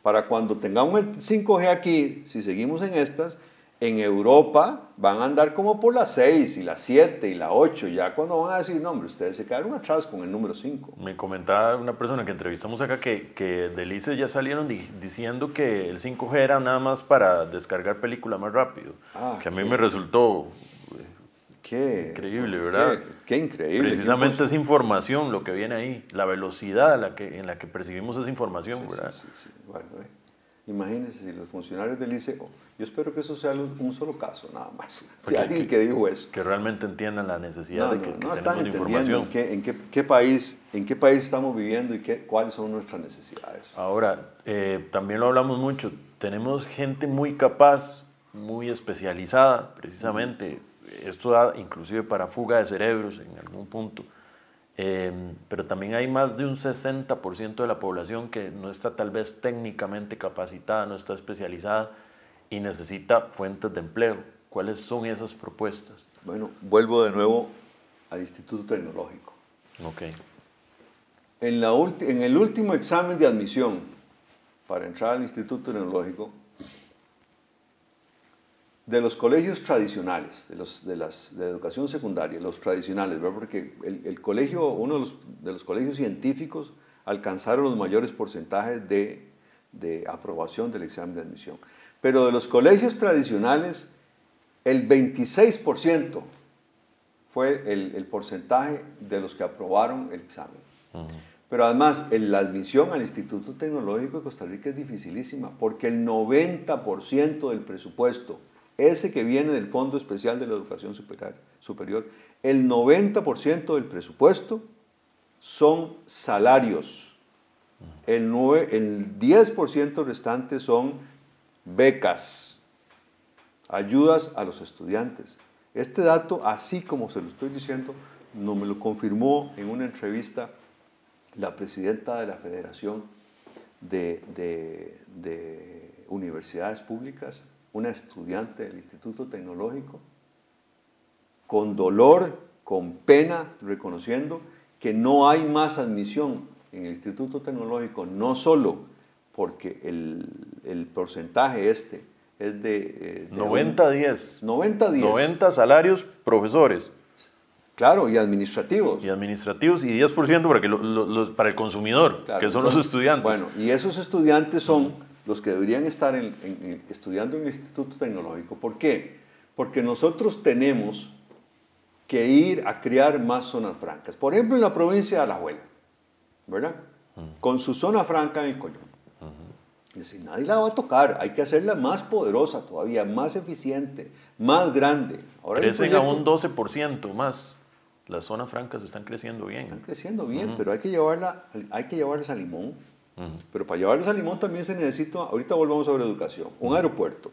para cuando tengamos el 5G aquí, si seguimos en estas, en Europa van a andar como por las 6 y las 7 y la 8, ya cuando van a decir, no, hombre, ustedes se quedaron atrás con el número 5. Me comentaba una persona que entrevistamos acá que, que del ya salieron diciendo que el 5G era nada más para descargar película más rápido, ah, que a mí me resultó qué, increíble, ¿verdad? Qué, increíble. Precisamente es información lo que viene ahí, la velocidad la que, en la que percibimos esa información, ¿verdad? Sí, sí, bueno, eh. Imagínense si los funcionarios del ICE, yo espero que eso sea un solo caso nada más, de alguien que, dijo eso. Que realmente entiendan la necesidad de que, no, no están entendiendo en, qué, en qué, país, en qué país estamos viviendo y qué, cuáles son nuestras necesidades. Ahora, eh, también lo hablamos mucho, tenemos gente muy capaz, muy especializada, precisamente, esto da inclusive para fuga de cerebros en algún punto Em, pero también hay más de un 60% de la población que no está tal vez técnicamente capacitada, no está especializada y necesita fuentes de empleo. ¿Cuáles son esas propuestas? Bueno, vuelvo de nuevo al Instituto Tecnológico. Ok. En, la en el último examen de admisión para entrar al Instituto Tecnológico, de los colegios tradicionales, de, los, de las de educación secundaria, los tradicionales, ¿verdad? porque el, colegio, uno de los, de los, colegios científicos alcanzaron los mayores porcentajes de, de, aprobación del examen de admisión. Pero de los colegios tradicionales, el 26% fue el, el, porcentaje de los que aprobaron el examen. Pero además, la admisión al Instituto Tecnológico de Costa Rica es dificilísima, porque el 90% del presupuesto ese que viene del Fondo Especial de la Educación Superior, el 90% del presupuesto son salarios. El, 9, el 10% restante son becas, ayudas a los estudiantes. Este dato, así como se lo estoy diciendo, no me lo confirmó en una entrevista la presidenta de la Federación de, de Universidades Públicas, una estudiante del Instituto Tecnológico, con dolor, con pena, reconociendo que no hay más admisión en el Instituto Tecnológico, no solo porque el, porcentaje este es de... 90-10. 90-10. 90 salarios profesores. Claro, y administrativos. Y administrativos y 10% para, que para el consumidor, que son los estudiantes. Bueno, y esos estudiantes son los que deberían estar estudiando en el Instituto Tecnológico. ¿Por qué? Porque nosotros tenemos que ir a crear más zonas francas. Por ejemplo, en la provincia de Alajuela, ¿verdad? Con su zona franca en el Collón. Es decir, nadie la va a tocar, hay que hacerla más poderosa todavía, más eficiente, más grande. Ahora Crecen a un 12% más. Las zonas francas están creciendo bien. Están creciendo bien, pero hay que, llevarla, hay que llevarlas a Limón, pero para llevarles a Limón también se necesita, ahorita volvamos sobre educación, un aeropuerto.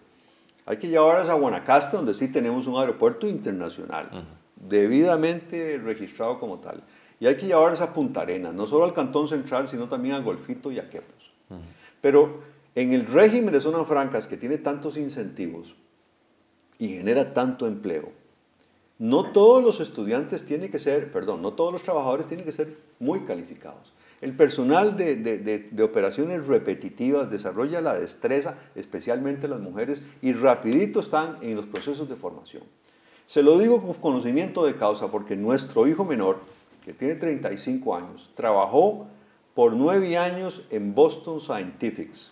Hay que llevarlas a Guanacaste, donde sí tenemos un aeropuerto internacional, debidamente registrado como tal. Y hay que llevarlas a Punta Arenas, no solo al Cantón Central, sino también a Golfito y a Quepos. Pero En el régimen de zonas francas que tiene tantos incentivos y genera tanto empleo, no todos los estudiantes tienen que ser, perdón, no todos los trabajadores tienen que ser muy calificados. El personal de, de, operaciones repetitivas desarrolla la destreza, especialmente las mujeres, y rapidito están en los procesos de formación. Se lo digo con conocimiento de causa porque nuestro hijo menor, que tiene 35 años, trabajó por nueve años en Boston Scientifics,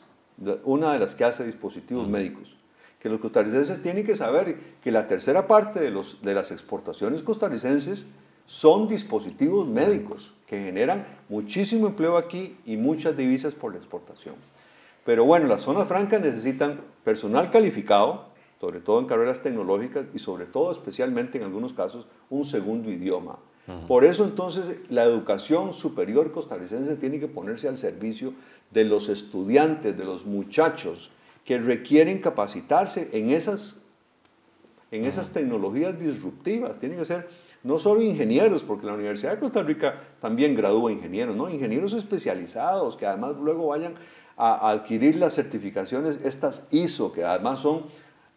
una de las que hace dispositivos médicos. Que los costarricenses tienen que saber que la tercera parte de, los, de las exportaciones costarricenses son dispositivos médicos que generan muchísimo empleo aquí y muchas divisas por la exportación. Pero bueno, las zonas francas necesitan personal calificado, sobre todo en carreras tecnológicas y sobre todo, especialmente en algunos casos, un segundo idioma. Por eso entonces la educación superior costarricense tiene que ponerse al servicio de los estudiantes, de los muchachos que requieren capacitarse en esas, en esas tecnologías disruptivas. Tienen que ser no solo ingenieros, porque la Universidad de Costa Rica también gradúa ingenieros, ¿no? ingenieros especializados que además luego vayan a, adquirir las certificaciones, estas ISO, que además son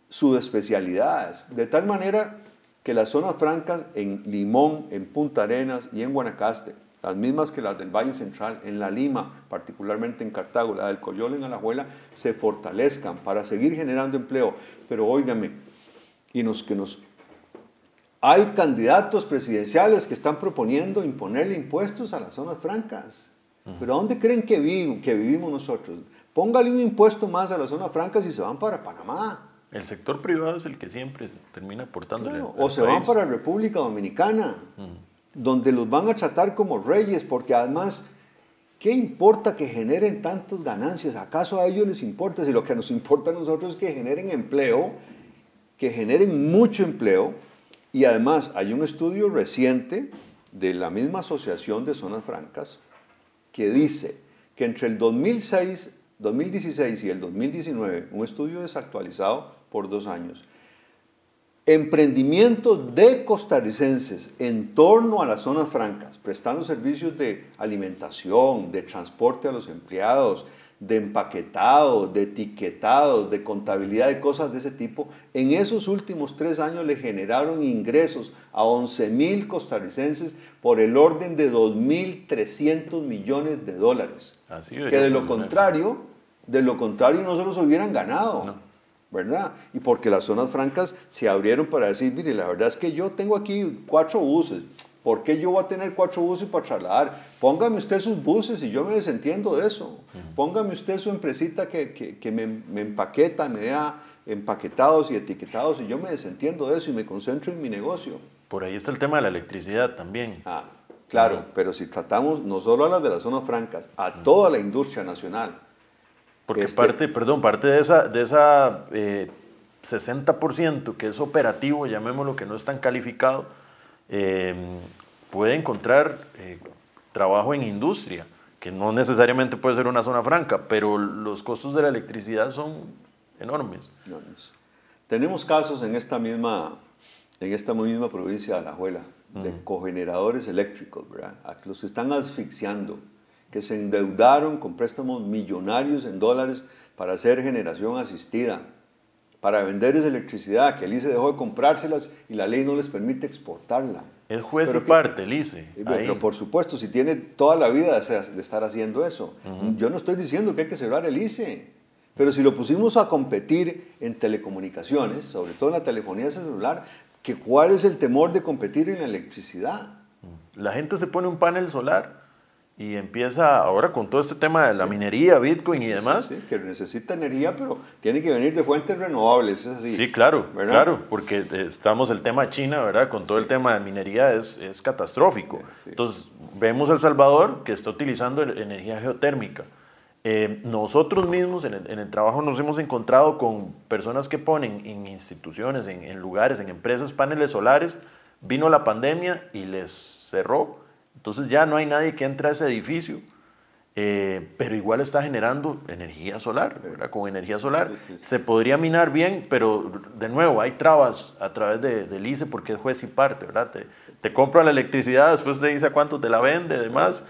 subespecialidades, de tal manera que las zonas francas en Limón, en Punta Arenas y en Guanacaste, las mismas que las del Valle Central, en La Lima, particularmente en Cartago, la del Coyol en Alajuela, se fortalezcan para seguir generando empleo. Pero óigame, y nos, que nos hay candidatos presidenciales que están proponiendo imponerle impuestos a las zonas francas. Pero ¿a dónde creen que, vivimos nosotros? Póngale un impuesto más a las zonas francas y se van para Panamá. El sector privado es el que siempre termina aportándole. o se van para República Dominicana, donde los van a tratar como reyes, porque además, ¿qué importa que generen tantas ganancias? ¿Acaso a ellos les importa? Si lo que nos importa a nosotros es que generen empleo, que generen mucho empleo, y además hay un estudio reciente de la misma Asociación de Zonas Francas que dice que entre el 2006, 2016 y el 2019, un estudio desactualizado por dos años, emprendimientos de costarricenses en torno a las zonas francas, prestando servicios de alimentación, de transporte a los empleados, de empaquetado, de etiquetado, de contabilidad de cosas de ese tipo, en esos últimos tres años le generaron ingresos a 11 mil costarricenses por el orden de 2.300 millones de dólares. Así que de lo contrario, de lo contrario no se los hubieran ganado. ¿verdad? Y porque las zonas francas se abrieron para decir, mire, la verdad es que yo tengo aquí cuatro buses, ¿Por qué yo voy a tener cuatro buses para trasladar? Póngame usted sus buses y yo me desentiendo de eso. Póngame usted su empresita que, que, me, me, empaqueta, me da empaquetados y etiquetados y yo me desentiendo de eso y me concentro en mi negocio. Por ahí está el tema de la electricidad también. Ah, claro, pero si tratamos no solo a las de las zonas francas, a toda la industria nacional. Porque este parte, perdón, parte de esa, de esa 60% eh, que es operativo, llamémoslo, que no es tan calificado, Em, puede encontrar eh, trabajo en industria, que no necesariamente puede ser una zona franca, pero los costos de la electricidad son enormes. Tenemos casos en esta misma, en esta misma provincia de Alajuela de cogeneradores eléctricos, ¿verdad? A los que están asfixiando, que se endeudaron con préstamos millonarios en dólares para hacer generación asistida para vender esa electricidad, que el ICE dejó de comprárselas y la ley no les permite exportarla. Es juez y parte, el ICE. Pero por supuesto, si tiene toda la vida de estar haciendo eso. Yo no estoy diciendo que hay que cerrar el ICE, pero si lo pusimos a competir en telecomunicaciones, sobre todo en la telefonía celular, que ¿cuál es el temor de competir en la electricidad? La gente se pone un panel solar y empieza ahora con todo este tema de la minería, Bitcoin y demás. Sí, que necesita energía, pero tiene que venir de fuentes renovables, es así. Sí, claro, claro, porque estamos el tema China, ¿verdad? Con todo el tema de minería es, es catastrófico. Entonces, vemos El Salvador que está utilizando energía geotérmica. Eh, nosotros mismos en el, trabajo nos hemos encontrado con personas que ponen en instituciones, en, en lugares, en empresas paneles solares. Vino la pandemia y les cerró entonces ya no hay nadie que entre a ese edificio, eh, pero igual está generando energía solar, ¿verdad? Con energía solar. Se podría minar bien, pero de nuevo hay trabas a través de, del ICE porque es juez y parte, ¿verdad? Te, te compra la electricidad, después te dice a cuánto te la vende, demás.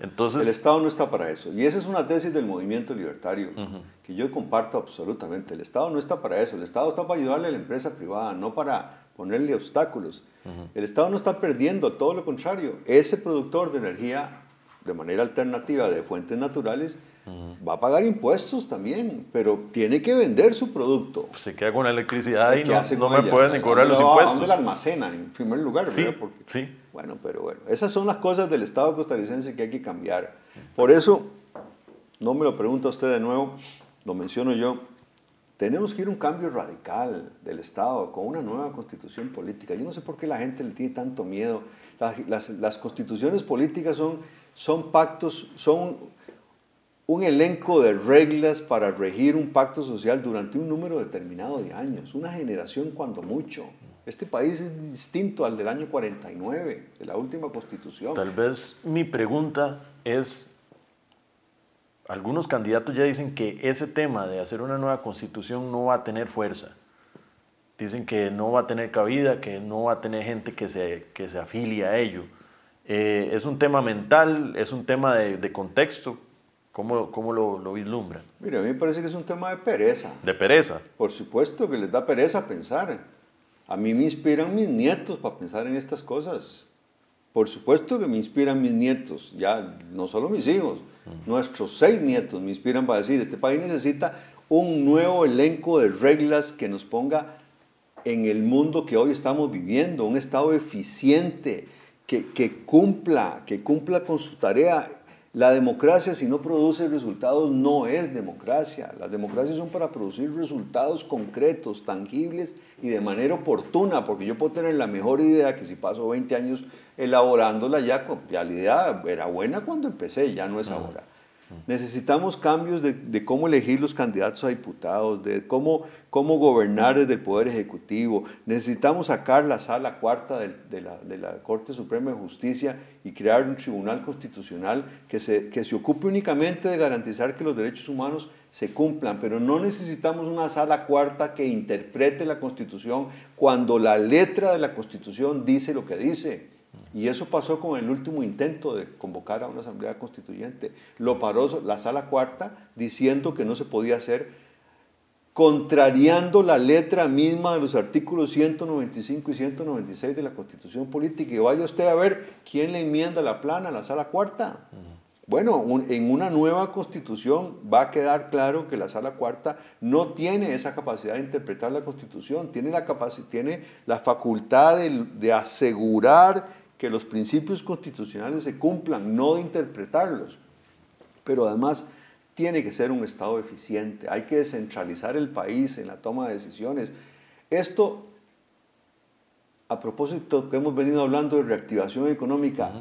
Entonces, el Estado no está para eso. Y esa es una tesis del movimiento libertario que yo comparto absolutamente. El Estado no está para eso. El Estado está para ayudarle a la empresa privada, no para ponerle obstáculos. El Estado no está perdiendo, todo lo contrario. Ese productor de energía de manera alternativa de fuentes naturales va a pagar impuestos también, pero tiene que vender su producto. Se queda con la electricidad y no, no me pueden ni cobrar los impuestos. ¿Dónde la en primer lugar? Sí, sí. Bueno, pero bueno, esas son las cosas del Estado costarricense que hay que cambiar. Por eso, no me lo pregunta usted de nuevo, lo menciono yo, tenemos que ir a un cambio radical del Estado con una nueva constitución política. Yo no sé por qué la gente le tiene tanto miedo. Las, las, constituciones políticas son, son pactos, son un elenco de reglas para regir un pacto social durante un número determinado de años, una generación cuando mucho. Este país es distinto al del año 49, de la última constitución. Tal vez mi pregunta es, algunos candidatos ya dicen que ese tema de hacer una nueva constitución no va a tener fuerza. Dicen que no va a tener cabida, que no va a tener gente que se, que se afilie a ello. Eh, es un tema mental, es un tema de, de contexto. ¿Cómo, cómo lo, lo, vislumbran? Mire, a mí me parece que es un tema de pereza. ¿De pereza? Por supuesto que les da pereza pensar. A mí me inspiran mis nietos para pensar en estas cosas. Por supuesto que me inspiran mis nietos, ya no solo mis hijos, nuestros seis nietos me inspiran para decir, este país necesita un nuevo elenco de reglas que nos ponga en el mundo que hoy estamos viviendo, un Estado eficiente, que, que cumpla, que cumpla con su tarea. La democracia, si no produce resultados, no es democracia. Las democracias son para producir resultados concretos, tangibles y de manera oportuna, porque yo puedo tener la mejor idea que si paso 20 años elaborándola, ya, ya la idea era buena cuando empecé, ya no es ahora. Necesitamos cambios de, cómo elegir los candidatos a diputados, de cómo, cómo gobernar desde el Poder Ejecutivo. Necesitamos sacar la sala cuarta de, la, de, la, Corte Suprema de Justicia y crear un tribunal constitucional que se, que se ocupe únicamente de garantizar que los derechos humanos se cumplan, pero no necesitamos una sala cuarta que interprete la Constitución cuando la letra de la Constitución dice lo que dice. Y eso pasó con el último intento de convocar a una asamblea constituyente. Lo paró la sala cuarta diciendo que no se podía hacer, contrariando la letra misma de los artículos 195 y 196 de la constitución política. Y vaya usted a ver quién le enmienda la plana a la sala cuarta. Bueno, en una nueva constitución va a quedar claro que la sala cuarta no tiene esa capacidad de interpretar la constitución, tiene la, tiene la facultad de, de asegurar que los principios constitucionales se cumplan, no de interpretarlos. Pero además tiene que ser un Estado eficiente, hay que descentralizar el país en la toma de decisiones. Esto, a propósito que hemos venido hablando de reactivación económica,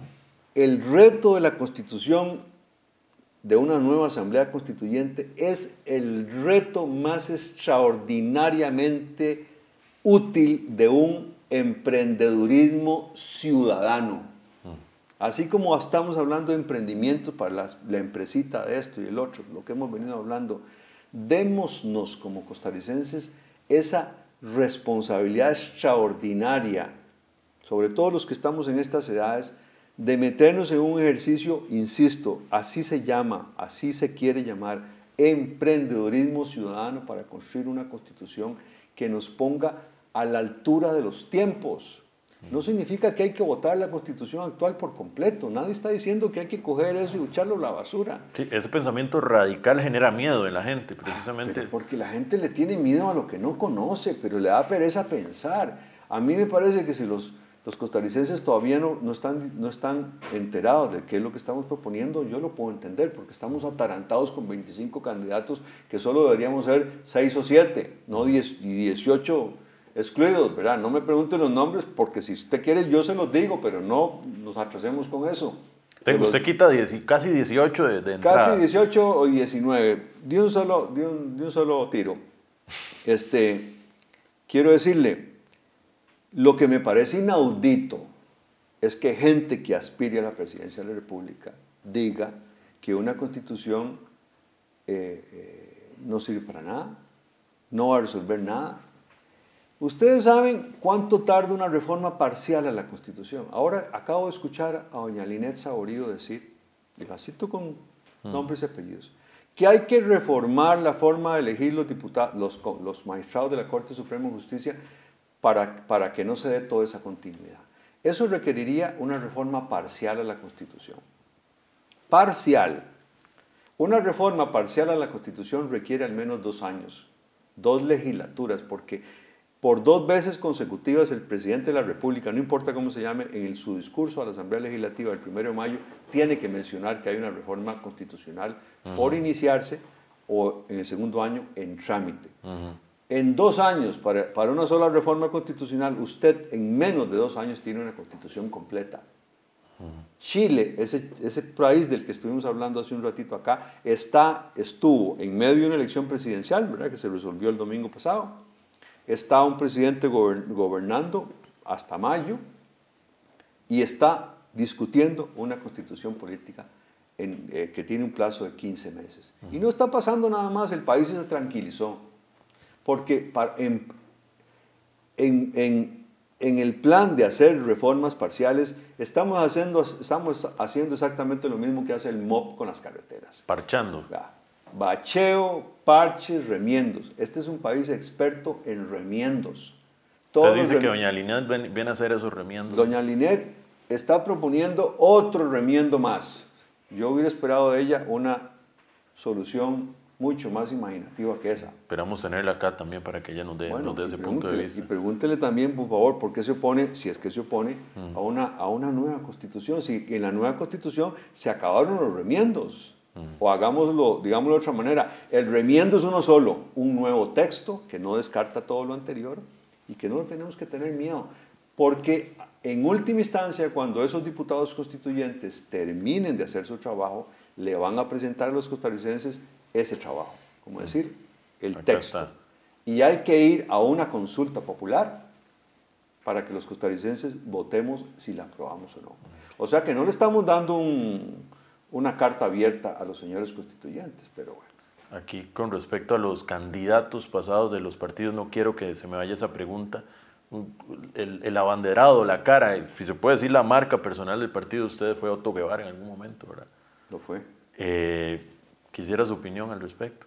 el reto de la constitución de una nueva asamblea constituyente es el reto más extraordinariamente útil de un emprendedurismo ciudadano. Así como estamos hablando de emprendimiento para la, la, empresita de esto y el otro, lo que hemos venido hablando, démonos como costarricenses esa responsabilidad extraordinaria, sobre todo los que estamos en estas edades, de meternos en un ejercicio, insisto, así se llama, así se quiere llamar, emprendedurismo ciudadano para construir una constitución que nos ponga a la altura de los tiempos. No significa que hay que votar la constitución actual por completo. Nadie está diciendo que hay que coger eso y echarlo a la basura. Sí, ese pensamiento radical genera miedo en la gente, precisamente. porque la gente le tiene miedo a lo que no conoce, pero le da pereza pensar. A mí me parece que si los, los costarricenses todavía no, no, están, no están enterados de qué es lo que estamos proponiendo, yo lo puedo entender, porque estamos atarantados con 25 candidatos que solo deberíamos ser 6 o 7, no 10 y 18 excluidos, ¿verdad? No me pregunten los nombres porque si usted quiere yo se los digo, pero no nos atrasemos con eso. usted quita casi 18 de, de entrada. Casi 18 o 19, de un solo, de un, de un solo tiro. Este, quiero decirle, lo que me parece inaudito es que gente que aspire a la presidencia de la República diga que una constitución eh, eh, no sirve para nada, no va a resolver nada, Ustedes saben cuánto tarda una reforma parcial a la Constitución. Ahora acabo de escuchar a doña Linet Saborío decir, y la cito con nombres y apellidos, que hay que reformar la forma de elegir los, diputados, los, los magistrados de la Corte Suprema de Justicia para, para que no se dé toda esa continuidad. Eso requeriría una reforma parcial a la Constitución. Parcial. Una reforma parcial a la Constitución requiere al menos dos años, dos legislaturas, porque por dos veces consecutivas el presidente de la República, no importa cómo se llame, en su discurso a la Asamblea Legislativa el 1 de mayo, tiene que mencionar que hay una reforma constitucional por iniciarse o en el segundo año en trámite. En dos años, para, para, una sola reforma constitucional, usted en menos de dos años tiene una constitución completa. Chile, ese, ese país del que estuvimos hablando hace un ratito acá, está, estuvo en medio de una elección presidencial, ¿verdad? que se resolvió el domingo pasado está un presidente gobernando hasta mayo y está discutiendo una constitución política eh, que tiene un plazo de 15 meses. Y no está pasando nada más, el país se tranquilizó, porque en, en, en, el plan de hacer reformas parciales estamos haciendo, estamos haciendo exactamente lo mismo que hace el MOP con las carreteras. Parchando bacheo, parches, remiendos. Este es un país experto en remiendos. Usted dice que doña Linet viene a hacer esos remiendos. Doña Linet está proponiendo otro remiendo más. Yo hubiera esperado de ella una solución mucho más imaginativa que esa. Esperamos tenerla acá también para que ella nos dé, ese punto de vista. Y pregúntele también, por favor, por qué se opone, si es que se opone, mm. a, una, a una nueva constitución. Si en la nueva constitución se acabaron los remiendos. O hagámoslo, digámoslo de otra manera, el remiendo es uno solo, un nuevo texto que no descarta todo lo anterior y que no tenemos que tener miedo, porque en última instancia, cuando esos diputados constituyentes terminen de hacer su trabajo, le van a presentar a los costarricenses ese trabajo, como decir, el texto. Y hay que ir a una consulta popular para que los costarricenses votemos si la aprobamos o no. O sea que no le estamos dando un, una carta abierta a los señores constituyentes, pero bueno. Aquí con respecto a los candidatos pasados de los partidos, no quiero que se me vaya esa pregunta. El, abanderado, la cara, si se puede decir la marca personal del partido, usted fue Otto Guevara en algún momento, ¿verdad? Lo fue. Eh, quisiera su opinión al respecto.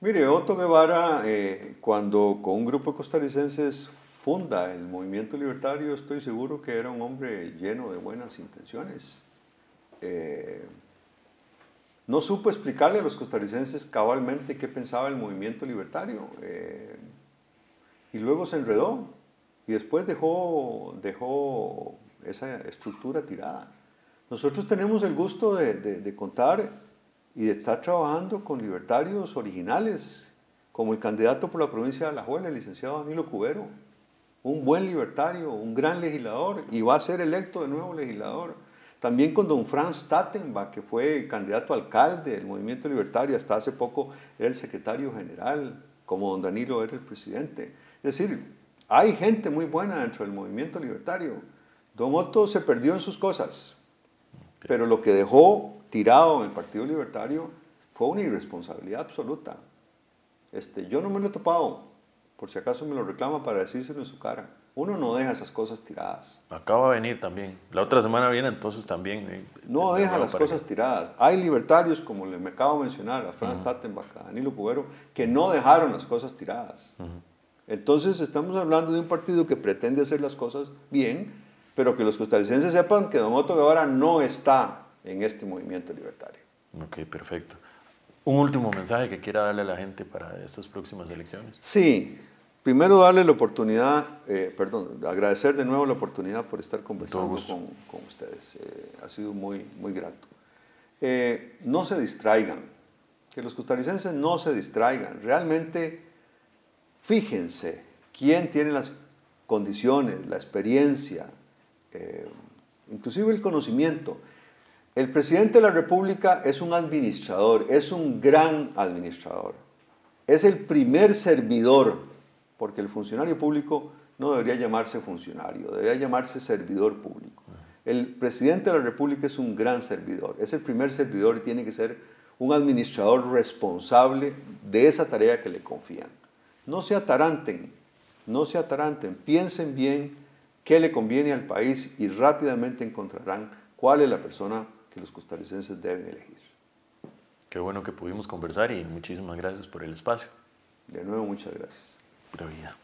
Mire, Otto Guevara, eh, cuando con un grupo de costarricenses funda el movimiento libertario, estoy seguro que era un hombre lleno de buenas intenciones. Eh, no supo explicarle a los costarricenses cabalmente qué pensaba el movimiento libertario. Eh, y luego se enredó y después dejó, dejó esa estructura tirada. Nosotros tenemos el gusto de, contar y de estar trabajando con libertarios originales, como el candidato por la provincia de Alajuela, el licenciado Danilo Cubero, un buen libertario, un gran legislador, y va a ser electo de nuevo legislador. También con don Franz Tattenbach, que fue candidato a alcalde del Movimiento Libertario, hasta hace poco era el secretario general, como don Danilo era el presidente. Es decir, hay gente muy buena dentro del Movimiento Libertario. Don Otto se perdió en sus cosas, pero lo que dejó tirado en el Partido Libertario fue una irresponsabilidad absoluta. Este, yo no me lo he topado, por si acaso me lo reclama para decírselo en su cara. Uno no deja esas cosas tiradas. Acaba de venir también. La otra semana viene entonces también. Eh, no deja las cosas tiradas. Hay libertarios, como le me acabo de mencionar, a Franz Tattenbach, a Danilo Cubero, que no dejaron las cosas tiradas. Entonces estamos hablando de un partido que pretende hacer las cosas bien, pero que los costarricenses sepan que Don Otto Guevara no está en este movimiento libertario. Ok, perfecto. Un último mensaje que quiera darle a la gente para estas próximas elecciones. Sí, Primero, darle la oportunidad, eh, perdón, agradecer de nuevo la oportunidad por estar conversando con, con, ustedes. Eh, ha sido muy, muy grato. Eh, no se distraigan, que los costarricenses no se distraigan. Realmente, fíjense quién tiene las condiciones, la experiencia, inclusive el conocimiento. El presidente de la República es un administrador, es un gran administrador. Es el primer servidor porque el funcionario público no debería llamarse funcionario, debería llamarse servidor público. El presidente de la República es un gran servidor, es el primer servidor y tiene que ser un administrador responsable de esa tarea que le confían. No se ataranten, no se ataranten, piensen bien qué le conviene al país y rápidamente encontrarán cuál es la persona que los costarricenses deben elegir. Qué bueno que pudimos conversar y muchísimas gracias por el espacio. De nuevo, muchas gracias. Pura vida.